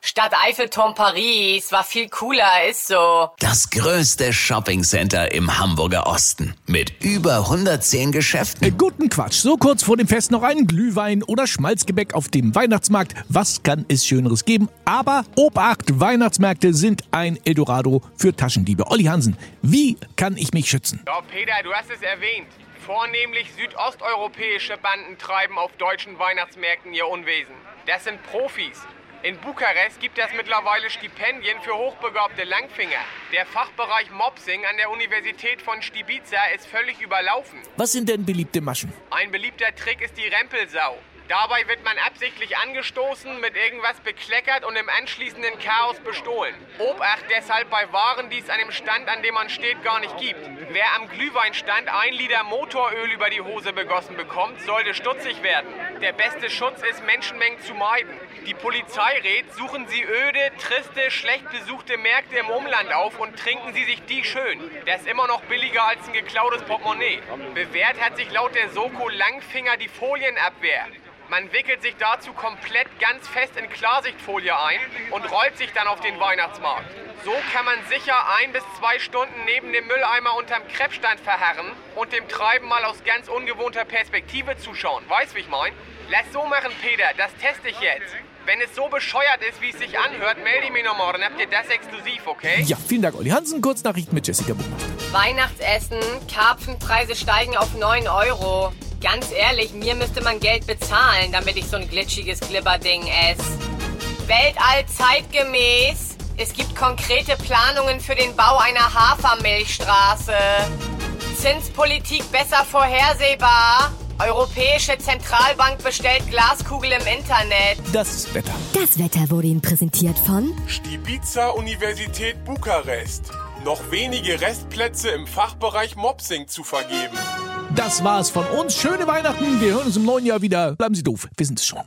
Stadt Eiffelturm Paris war viel cooler, ist so. Das größte Shoppingcenter im Hamburger Osten mit über 110 Geschäften. Äh, guten Quatsch. So kurz vor dem Fest noch einen Glühwein oder Schmalzgebäck auf dem Weihnachtsmarkt. Was kann es Schöneres geben? Aber Obacht, Weihnachtsmärkte sind ein Eldorado für Taschendiebe. Olli Hansen, wie kann ich mich schützen? Ja, Peter, du hast es erwähnt. Vornehmlich südosteuropäische Banden treiben auf deutschen Weihnachtsmärkten ihr Unwesen. Das sind Profis. In Bukarest gibt es mittlerweile Stipendien für hochbegabte Langfinger. Der Fachbereich Mopsing an der Universität von Stibiza ist völlig überlaufen. Was sind denn beliebte Maschen? Ein beliebter Trick ist die Rempelsau. Dabei wird man absichtlich angestoßen, mit irgendwas bekleckert und im anschließenden Chaos bestohlen. Obacht deshalb bei Waren, die es an dem Stand, an dem man steht, gar nicht gibt. Wer am Glühweinstand ein Liter Motoröl über die Hose begossen bekommt, sollte stutzig werden. Der beste Schutz ist, Menschenmengen zu meiden. Die Polizei rät, suchen Sie öde, triste, schlecht besuchte Märkte im Umland auf und trinken Sie sich die schön. Das ist immer noch billiger als ein geklautes Portemonnaie. Bewährt hat sich laut der Soko Langfinger die Folienabwehr. Man wickelt sich dazu komplett ganz fest in Klarsichtfolie ein und rollt sich dann auf den Weihnachtsmarkt. So kann man sicher ein bis zwei Stunden neben dem Mülleimer unterm Kreppstand verharren und dem Treiben mal aus ganz ungewohnter Perspektive zuschauen. Weißt wie ich mein? Lass so machen, Peter, das teste ich jetzt. Wenn es so bescheuert ist, wie es sich anhört, melde ich mich noch morgen. Habt ihr das exklusiv, okay? Ja, vielen Dank, Olli Hansen. Kurznachrichten mit Jessica Burmeister. Weihnachtsessen, Karpfenpreise steigen auf 9 Euro. Ganz ehrlich, mir müsste man Geld bezahlen, damit ich so ein glitschiges Glibberding esse. Weltall zeitgemäß. Es gibt konkrete Planungen für den Bau einer Hafermilchstraße. Zinspolitik besser vorhersehbar. Europäische Zentralbank bestellt Glaskugel im Internet. Das Wetter. Das Wetter wurde Ihnen präsentiert von Stibiza Universität Bukarest. Noch wenige Restplätze im Fachbereich Mopsing zu vergeben. Das war's von uns. Schöne Weihnachten. Wir hören uns im neuen Jahr wieder. Bleiben Sie doof. Wir sind es schon.